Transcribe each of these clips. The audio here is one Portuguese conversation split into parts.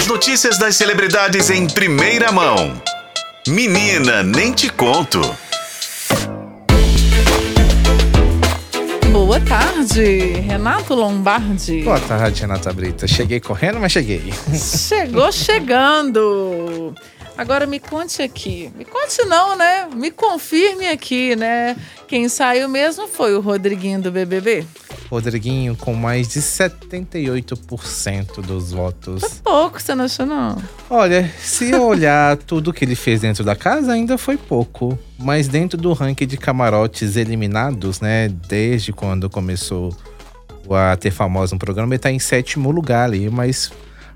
As notícias das celebridades em primeira mão. Menina, nem te conto. Boa tarde, Renato Lombardi. Boa tarde, Renata Brita. Cheguei correndo, mas cheguei. Chegou chegando. Agora me conte aqui. Me conte não, né? Me confirme aqui, né? Quem saiu mesmo foi o Rodriguinho do BBB. Rodriguinho com mais de 78% dos votos. Foi pouco, você não achou não? Olha, se eu olhar tudo que ele fez dentro da casa, ainda foi pouco. Mas dentro do ranking de camarotes eliminados, né? Desde quando começou a ter famoso no programa, ele tá em sétimo lugar ali, mas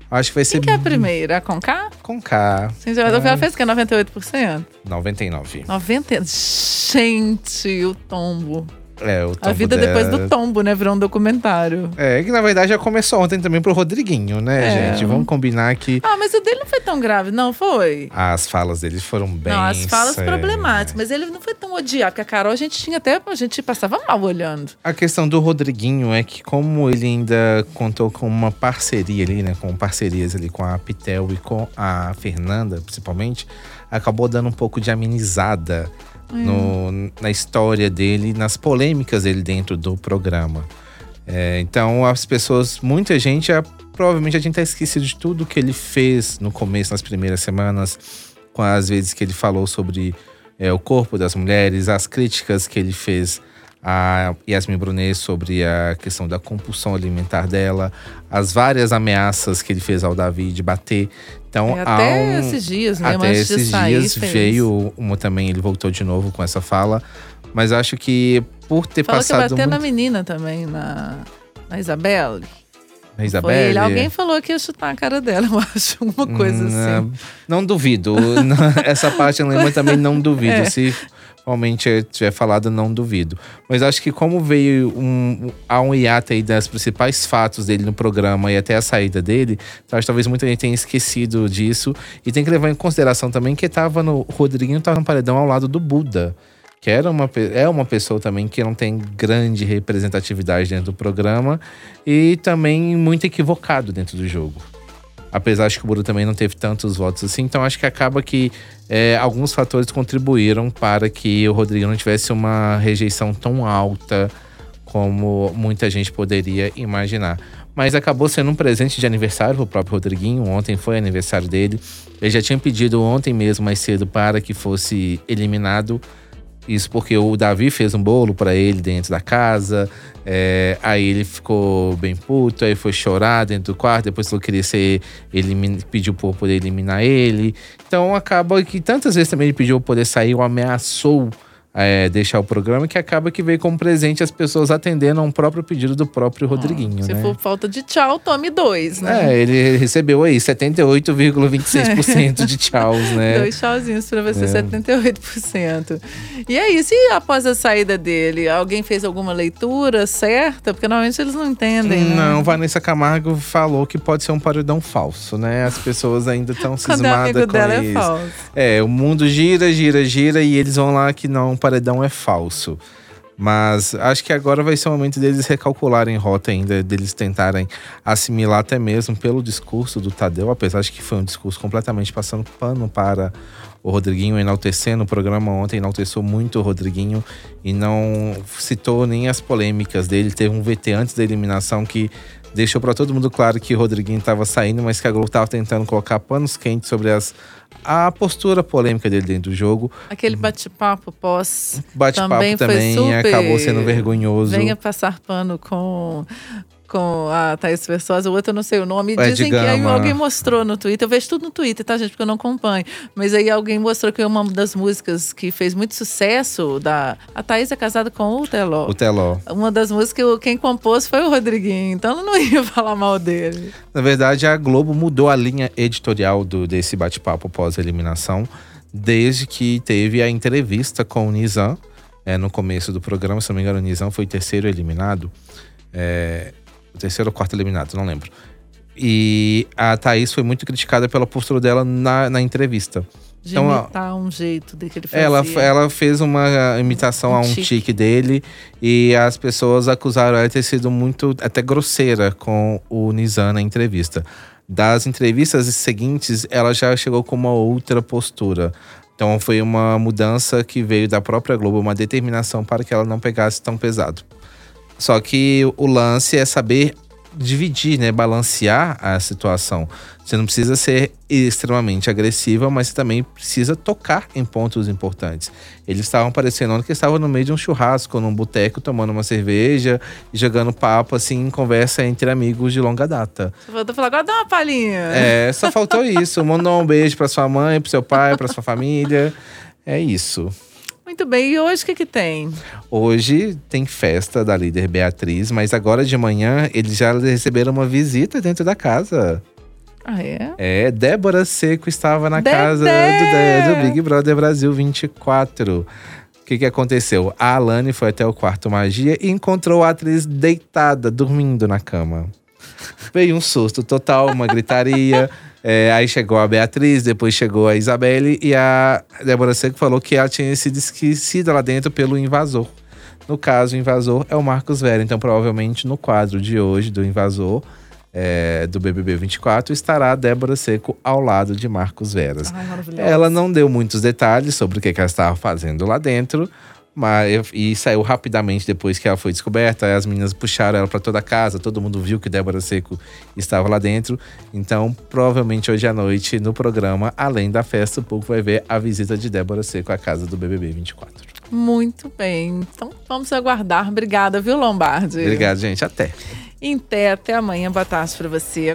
acho que vai ser. Quem que é a primeira? A Conká? Com K. Sim, já é. fez que é 98%? 99. 90. Gente, o tombo. É, o a vida dela... depois do tombo, né? Virou um documentário. É, que na verdade já começou ontem também pro Rodriguinho, né, é. gente? Vamos combinar que. Ah, mas o dele não foi tão grave, não foi? As falas dele foram bem. Não, as falas problemáticas, mas ele não foi tão odiado, porque a Carol a gente tinha até. A gente passava mal olhando. A questão do Rodriguinho é que, como ele ainda contou com uma parceria ali, né? Com parcerias ali com a Pitel e com a Fernanda, principalmente, acabou dando um pouco de amenizada no, na história dele, nas polêmicas dele dentro do programa. É, então as pessoas, muita gente já, provavelmente já tinha até esquecido de tudo que ele fez no começo, nas primeiras semanas, com as vezes que ele falou sobre é, o corpo das mulheres, as críticas que ele fez a Yasmin Brunet sobre a questão da compulsão alimentar dela, as várias ameaças que ele fez ao Davi de bater. Então, é, até um, esses dias, né? Até esses dias veio uma também, ele voltou de novo com essa fala. Mas acho que por ter Falou passado. Que bater muito... na menina também, na, na Isabelle. A Isabelle. Alguém falou que ia chutar a cara dela, eu acho, uma coisa hum, assim. Não duvido. Essa parte eu lembro também não duvido. É. Se realmente tiver falado, não duvido. Mas acho que como veio um, há um hiato aí das principais fatos dele no programa e até a saída dele, acho talvez muita gente tenha esquecido disso. E tem que levar em consideração também que tava no. Rodriguinho tava no paredão ao lado do Buda. Que era uma, é uma pessoa também que não tem grande representatividade dentro do programa e também muito equivocado dentro do jogo. Apesar de que o Buda também não teve tantos votos assim. Então acho que acaba que é, alguns fatores contribuíram para que o Rodrigo não tivesse uma rejeição tão alta como muita gente poderia imaginar. Mas acabou sendo um presente de aniversário para o próprio Rodriguinho. Ontem foi aniversário dele. Ele já tinha pedido ontem mesmo, mais cedo, para que fosse eliminado isso porque o Davi fez um bolo para ele dentro da casa. É, aí ele ficou bem puto, aí foi chorar dentro do quarto. Depois falou que queria ser. Ele pediu por poder eliminar ele. Então acaba que tantas vezes também ele pediu poder sair ou ameaçou é, deixar o programa, que acaba que veio como presente as pessoas atendendo a um próprio pedido do próprio Rodriguinho. se né? for falta de tchau, tome dois, né? É, ele recebeu aí 78,26% de tchauz, né? Dois tchauzinhos pra você, é. 78%. E é isso, e após a saída dele, alguém fez alguma leitura certa? Porque normalmente eles não entendem, né? Não, Vanessa Camargo falou que pode ser um paredão falso, né? As pessoas ainda estão cismadas Quando é amigo com dela isso. É, falso. é, o mundo gira, gira, gira e eles vão lá que não paredão é falso. Mas acho que agora vai ser o momento deles recalcularem rota ainda, deles tentarem assimilar até mesmo pelo discurso do Tadeu, apesar de que foi um discurso completamente passando pano para o Rodriguinho, enaltecendo o programa ontem, enalteceu muito o Rodriguinho e não citou nem as polêmicas dele. Teve um VT antes da eliminação que deixou para todo mundo claro que o Rodriguinho estava saindo, mas que a Globo estava tentando colocar panos quentes sobre as, a postura polêmica dele dentro do jogo. Aquele bate-papo pós. Bate-papo também, também super... acabou sendo vergonhoso. Venha passar pano com com a Thaís Versosa, o outro eu não sei o nome. É Dizem que aí alguém mostrou no Twitter. Eu vejo tudo no Twitter, tá, gente? Porque eu não acompanho. Mas aí alguém mostrou que uma das músicas que fez muito sucesso da. A Thaís é casada com o Teló. O Teló. Uma das músicas, quem compôs foi o Rodriguinho. Então eu não ia falar mal dele. Na verdade, a Globo mudou a linha editorial do, desse bate-papo pós-eliminação, desde que teve a entrevista com o Nizam. É, no começo do programa, se não me engano, o Nizam foi terceiro eliminado. É, o terceiro ou quarto eliminado, não lembro. E a Thaís foi muito criticada pela postura dela na, na entrevista. De então, imitar um jeito de que ele fazia. Ela, ela fez uma imitação um a um tique. tique dele e as pessoas acusaram ela de ter sido muito, até grosseira com o Nizam na entrevista. Das entrevistas seguintes, ela já chegou com uma outra postura. Então foi uma mudança que veio da própria Globo, uma determinação para que ela não pegasse tão pesado. Só que o lance é saber dividir, né, balancear a situação. Você não precisa ser extremamente agressiva, mas você também precisa tocar em pontos importantes. Eles estavam parecendo que estavam no meio de um churrasco, num boteco, tomando uma cerveja e jogando papo, assim, em conversa entre amigos de longa data. Só faltou falar, agora dá uma palhinha. É, só faltou isso. Mandou um beijo para sua mãe, para seu pai, para sua família. É isso. Muito bem, e hoje o que, que tem? Hoje tem festa da líder Beatriz, mas agora de manhã eles já receberam uma visita dentro da casa. Ah, é? É, Débora Seco estava na Dedé! casa do, do Big Brother Brasil 24. O que, que aconteceu? A Alane foi até o quarto magia e encontrou a atriz deitada, dormindo na cama. Veio um susto total, uma gritaria. É, aí chegou a Beatriz, depois chegou a Isabelle e a Débora Seco falou que ela tinha sido esquecida lá dentro pelo invasor. No caso, o invasor é o Marcos Vera. Então, provavelmente, no quadro de hoje do invasor é, do BBB 24 estará a Débora Seco ao lado de Marcos Veras. Ai. Ela não deu muitos detalhes sobre o que, que ela estava fazendo lá dentro. Mas, e saiu rapidamente depois que ela foi descoberta. As meninas puxaram ela para toda a casa, todo mundo viu que Débora Seco estava lá dentro. Então, provavelmente hoje à noite, no programa, além da festa, o povo vai ver a visita de Débora Seco à casa do BBB 24. Muito bem. Então vamos aguardar. Obrigada, viu, Lombardi? Obrigado, gente. Até. Em até amanhã. Boa tarde pra você.